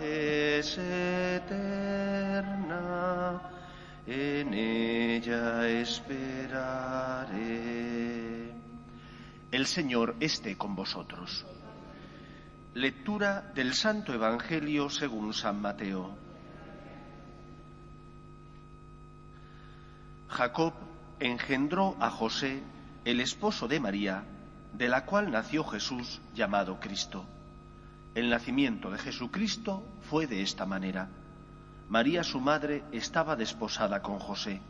es eterna, en ella esperaré. El Señor esté con vosotros. Lectura del Santo Evangelio según San Mateo. Jacob engendró a José, el esposo de María, de la cual nació Jesús llamado Cristo. El nacimiento de Jesucristo fue de esta manera. María, su madre, estaba desposada con José,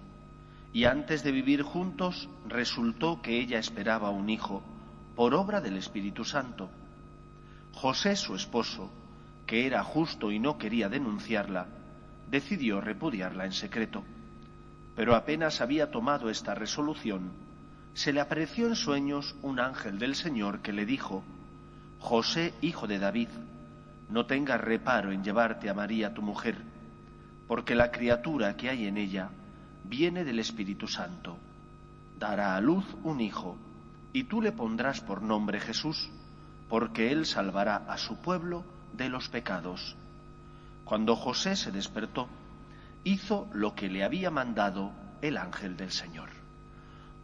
y antes de vivir juntos resultó que ella esperaba un hijo, por obra del Espíritu Santo. José, su esposo, que era justo y no quería denunciarla, decidió repudiarla en secreto. Pero apenas había tomado esta resolución, se le apareció en sueños un ángel del Señor que le dijo, José, hijo de David, no tengas reparo en llevarte a María tu mujer, porque la criatura que hay en ella viene del Espíritu Santo. Dará a luz un hijo, y tú le pondrás por nombre Jesús, porque él salvará a su pueblo de los pecados. Cuando José se despertó, hizo lo que le había mandado el ángel del Señor.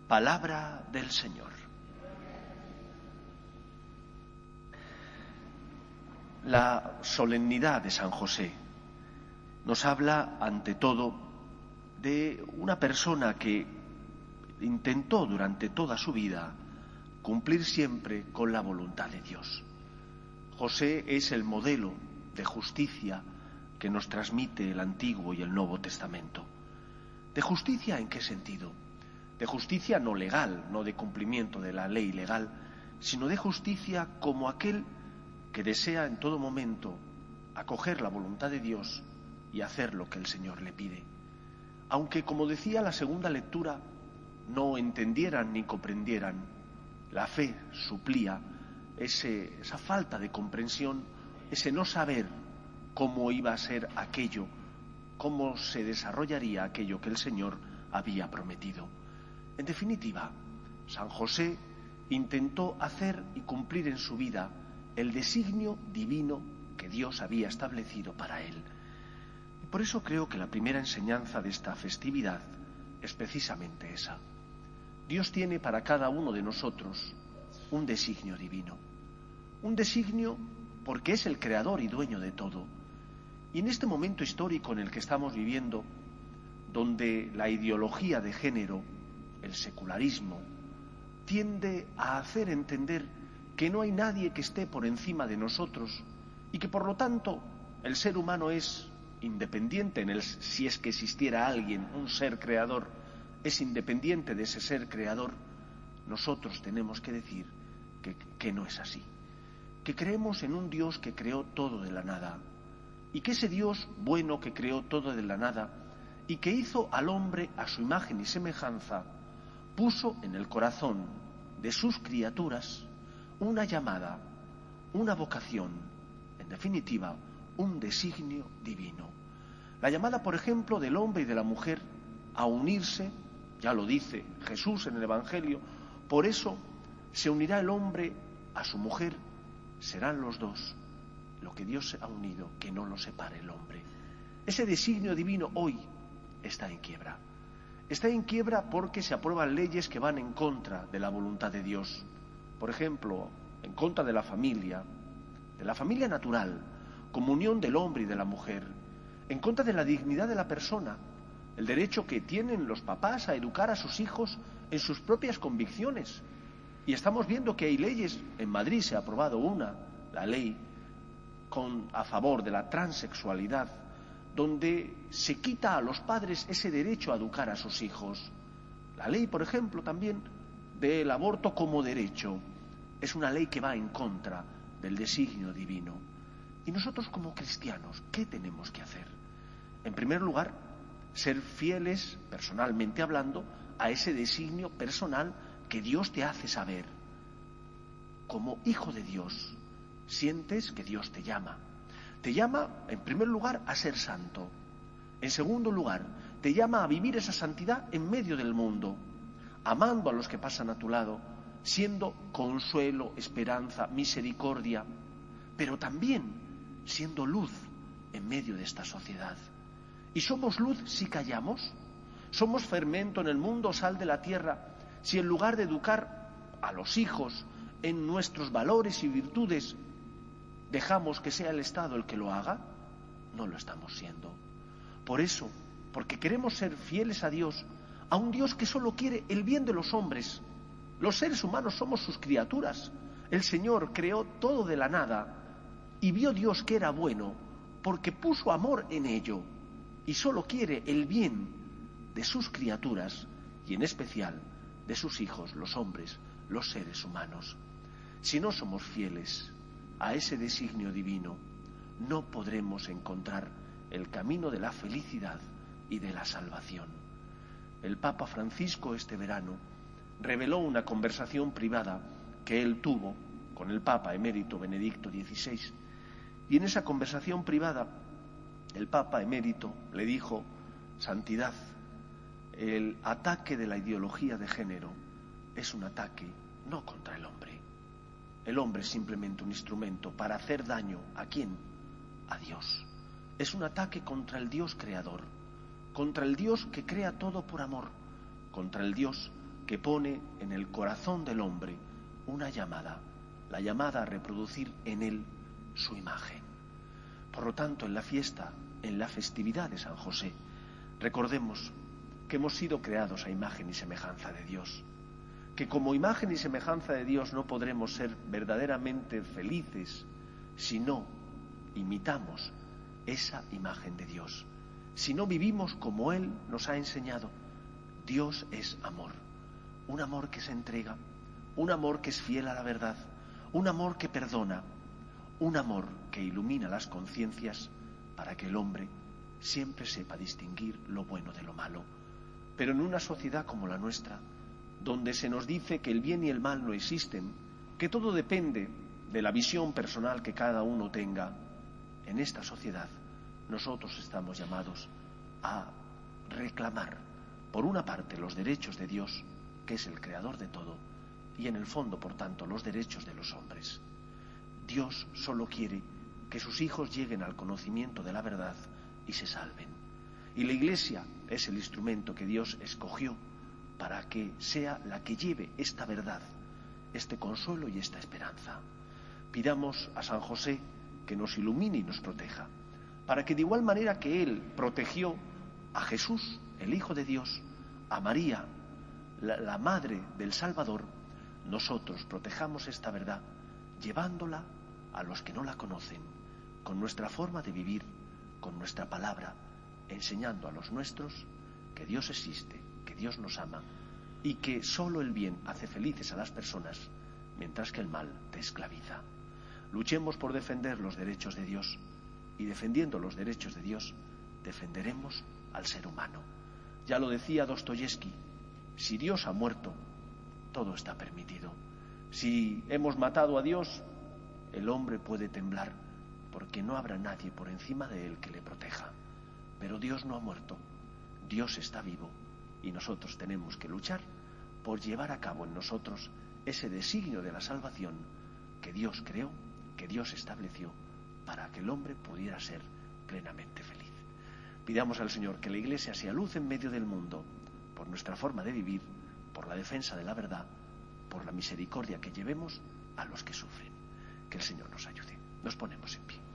Palabra del Señor. La solemnidad de San José nos habla, ante todo, de una persona que intentó durante toda su vida cumplir siempre con la voluntad de Dios. José es el modelo de justicia que nos transmite el Antiguo y el Nuevo Testamento. ¿De justicia en qué sentido? De justicia no legal, no de cumplimiento de la ley legal, sino de justicia como aquel que desea en todo momento acoger la voluntad de Dios y hacer lo que el Señor le pide. Aunque, como decía la segunda lectura, no entendieran ni comprendieran, la fe suplía esa falta de comprensión, ese no saber cómo iba a ser aquello, cómo se desarrollaría aquello que el Señor había prometido. En definitiva, San José intentó hacer y cumplir en su vida el designio divino que Dios había establecido para él. Por eso creo que la primera enseñanza de esta festividad es precisamente esa. Dios tiene para cada uno de nosotros un designio divino. Un designio porque es el creador y dueño de todo. Y en este momento histórico en el que estamos viviendo, donde la ideología de género, el secularismo, tiende a hacer entender que no hay nadie que esté por encima de nosotros y que por lo tanto el ser humano es independiente en el si es que existiera alguien, un ser creador, es independiente de ese ser creador, nosotros tenemos que decir que, que no es así, que creemos en un Dios que creó todo de la nada y que ese Dios bueno que creó todo de la nada y que hizo al hombre a su imagen y semejanza, puso en el corazón de sus criaturas una llamada, una vocación, en definitiva, un designio divino. La llamada, por ejemplo, del hombre y de la mujer a unirse, ya lo dice Jesús en el Evangelio, por eso se unirá el hombre a su mujer, serán los dos. Lo que Dios ha unido, que no lo separe el hombre. Ese designio divino hoy está en quiebra. Está en quiebra porque se aprueban leyes que van en contra de la voluntad de Dios por ejemplo, en contra de la familia, de la familia natural, comunión del hombre y de la mujer, en contra de la dignidad de la persona, el derecho que tienen los papás a educar a sus hijos en sus propias convicciones. Y estamos viendo que hay leyes, en Madrid se ha aprobado una, la ley a favor de la transexualidad, donde se quita a los padres ese derecho a educar a sus hijos. La ley, por ejemplo, también del aborto como derecho. Es una ley que va en contra del designio divino. Y nosotros como cristianos, ¿qué tenemos que hacer? En primer lugar, ser fieles, personalmente hablando, a ese designio personal que Dios te hace saber. Como hijo de Dios, sientes que Dios te llama. Te llama, en primer lugar, a ser santo. En segundo lugar, te llama a vivir esa santidad en medio del mundo amando a los que pasan a tu lado, siendo consuelo, esperanza, misericordia, pero también siendo luz en medio de esta sociedad. ¿Y somos luz si callamos? ¿Somos fermento en el mundo, sal de la tierra, si en lugar de educar a los hijos en nuestros valores y virtudes, dejamos que sea el Estado el que lo haga? No lo estamos siendo. Por eso, porque queremos ser fieles a Dios, a un Dios que solo quiere el bien de los hombres. Los seres humanos somos sus criaturas. El Señor creó todo de la nada y vio Dios que era bueno porque puso amor en ello y solo quiere el bien de sus criaturas y en especial de sus hijos, los hombres, los seres humanos. Si no somos fieles a ese designio divino, no podremos encontrar el camino de la felicidad y de la salvación. El Papa Francisco este verano reveló una conversación privada que él tuvo con el Papa emérito Benedicto XVI. Y en esa conversación privada, el Papa emérito le dijo, Santidad, el ataque de la ideología de género es un ataque no contra el hombre. El hombre es simplemente un instrumento para hacer daño a quién? A Dios. Es un ataque contra el Dios creador, contra el Dios que crea todo por amor, contra el Dios que pone en el corazón del hombre una llamada, la llamada a reproducir en él su imagen. Por lo tanto, en la fiesta, en la festividad de San José, recordemos que hemos sido creados a imagen y semejanza de Dios, que como imagen y semejanza de Dios no podremos ser verdaderamente felices si no imitamos esa imagen de Dios, si no vivimos como Él nos ha enseñado. Dios es amor, un amor que se entrega, un amor que es fiel a la verdad, un amor que perdona, un amor que ilumina las conciencias para que el hombre siempre sepa distinguir lo bueno de lo malo. Pero en una sociedad como la nuestra, donde se nos dice que el bien y el mal no existen, que todo depende de la visión personal que cada uno tenga, en esta sociedad nosotros estamos llamados a reclamar, por una parte, los derechos de Dios, que es el creador de todo, y en el fondo, por tanto, los derechos de los hombres. Dios solo quiere que sus hijos lleguen al conocimiento de la verdad y se salven. Y la Iglesia es el instrumento que Dios escogió para que sea la que lleve esta verdad, este consuelo y esta esperanza. Pidamos a San José que nos ilumine y nos proteja, para que de igual manera que Él protegió a Jesús, el Hijo de Dios, a María, la, Madre del Salvador, nosotros protejamos esta verdad llevándola a los que no la conocen, con nuestra forma de vivir, con nuestra palabra, enseñando a los nuestros que Dios existe, que Dios nos ama y que solo el bien hace felices a las personas, mientras que el mal te esclaviza. Luchemos por defender los derechos de Dios y defendiendo los derechos de Dios, defenderemos al ser humano. Ya lo decía Dostoyevsky, si Dios ha muerto, todo está permitido. Si hemos matado a Dios, el hombre puede temblar, porque no habrá nadie por encima de él que le proteja. Pero Dios no ha muerto, Dios está vivo y nosotros tenemos que luchar por llevar a cabo en nosotros ese designio de la salvación que Dios creó, que Dios estableció para que el hombre pudiera ser plenamente feliz. Pidamos al Señor que la Iglesia sea luz en medio del mundo por nuestra forma de vivir, por la defensa de la verdad, por la misericordia que llevemos a los que sufren. Que el Señor nos ayude. Nos ponemos en pie.